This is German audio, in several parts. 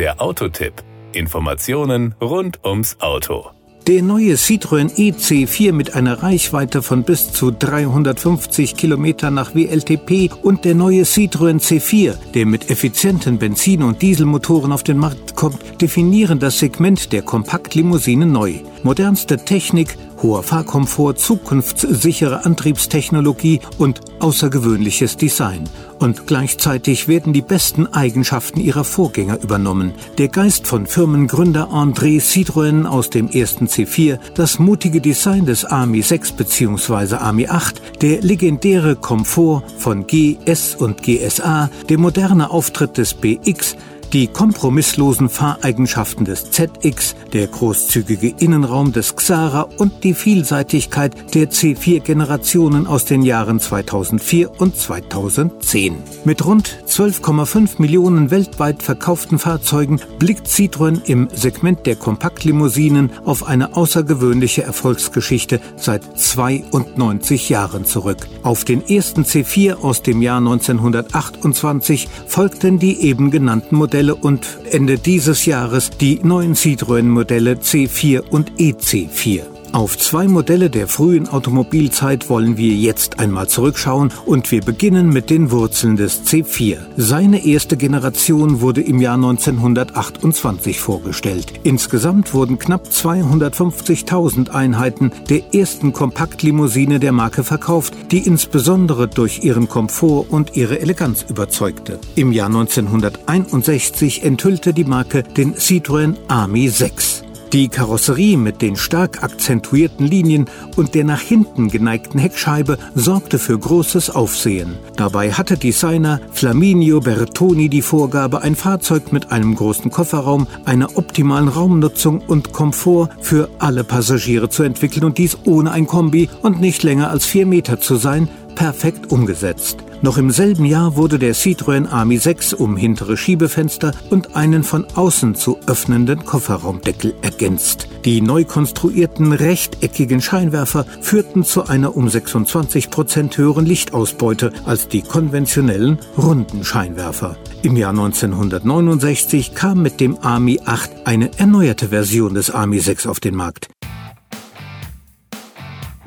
Der Autotipp. Informationen rund ums Auto. Der neue Citroën EC4 mit einer Reichweite von bis zu 350 Kilometer nach WLTP und der neue Citroën C4, der mit effizienten Benzin- und Dieselmotoren auf den Markt kommt, definieren das Segment der Kompaktlimousine neu. Modernste Technik, hoher Fahrkomfort, zukunftssichere Antriebstechnologie und außergewöhnliches Design. Und gleichzeitig werden die besten Eigenschaften ihrer Vorgänger übernommen. Der Geist von Firmengründer André Citroën aus dem ersten C4, das mutige Design des Army 6 bzw. Army 8, der legendäre Komfort von GS und GSA, der moderne Auftritt des BX, die kompromisslosen Fahreigenschaften des ZX, der großzügige Innenraum des Xara und die Vielseitigkeit der C4-Generationen aus den Jahren 2004 und 2010. Mit rund 12,5 Millionen weltweit verkauften Fahrzeugen blickt Citroën im Segment der Kompaktlimousinen auf eine außergewöhnliche Erfolgsgeschichte seit 92 Jahren zurück. Auf den ersten C4 aus dem Jahr 1928 folgten die eben genannten Modelle Modelle und Ende dieses Jahres die neuen Citroën-Modelle C4 und EC4. Auf zwei Modelle der frühen Automobilzeit wollen wir jetzt einmal zurückschauen und wir beginnen mit den Wurzeln des C4. Seine erste Generation wurde im Jahr 1928 vorgestellt. Insgesamt wurden knapp 250.000 Einheiten der ersten Kompaktlimousine der Marke verkauft, die insbesondere durch ihren Komfort und ihre Eleganz überzeugte. Im Jahr 1961 enthüllte die Marke den Citroën Army 6. Die Karosserie mit den stark akzentuierten Linien und der nach hinten geneigten Heckscheibe sorgte für großes Aufsehen. Dabei hatte Designer Flaminio Bertoni die Vorgabe, ein Fahrzeug mit einem großen Kofferraum, einer optimalen Raumnutzung und Komfort für alle Passagiere zu entwickeln und dies ohne ein Kombi und nicht länger als vier Meter zu sein, perfekt umgesetzt. Noch im selben Jahr wurde der Citroën Army 6 um hintere Schiebefenster und einen von außen zu öffnenden Kofferraumdeckel ergänzt. Die neu konstruierten rechteckigen Scheinwerfer führten zu einer um 26 Prozent höheren Lichtausbeute als die konventionellen runden Scheinwerfer. Im Jahr 1969 kam mit dem Army 8 eine erneuerte Version des Army 6 auf den Markt.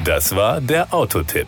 Das war der Autotipp.